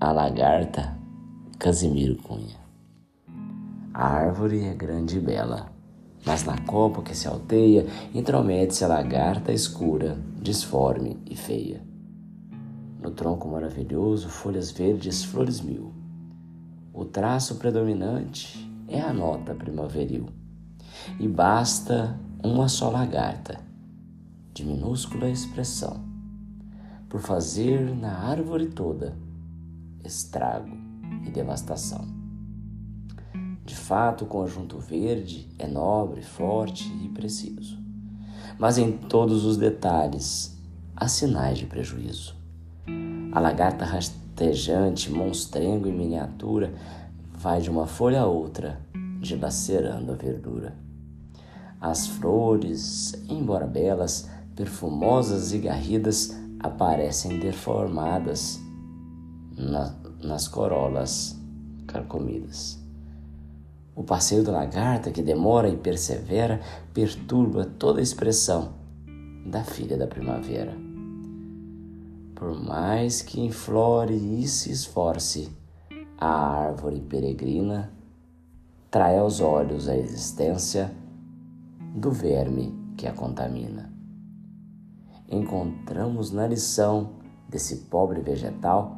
a lagarta Casimiro Cunha. A árvore é grande e bela, mas na copa que se alteia intromete-se a lagarta escura, disforme e feia. No tronco maravilhoso, folhas verdes, flores mil. O traço predominante é a nota primaveril. E basta uma só lagarta, de minúscula expressão, por fazer na árvore toda estrago e devastação. De fato, o conjunto verde é nobre, forte e preciso, mas em todos os detalhes há sinais de prejuízo. A lagarta rastejante, monstrengo em miniatura, vai de uma folha a outra, dilacerando a verdura. As flores, embora belas, perfumosas e garridas, aparecem deformadas na, nas corolas carcomidas. O passeio da lagarta, que demora e persevera, perturba toda a expressão da filha da primavera. Por mais que inflore e se esforce, a árvore peregrina trai aos olhos a existência do verme que a contamina. Encontramos na lição desse pobre vegetal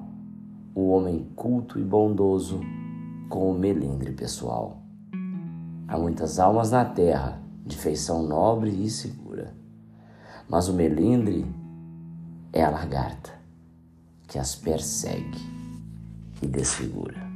o homem culto e bondoso com o melindre pessoal. Há muitas almas na terra de feição nobre e segura, mas o melindre é a lagarta que as persegue e desfigura.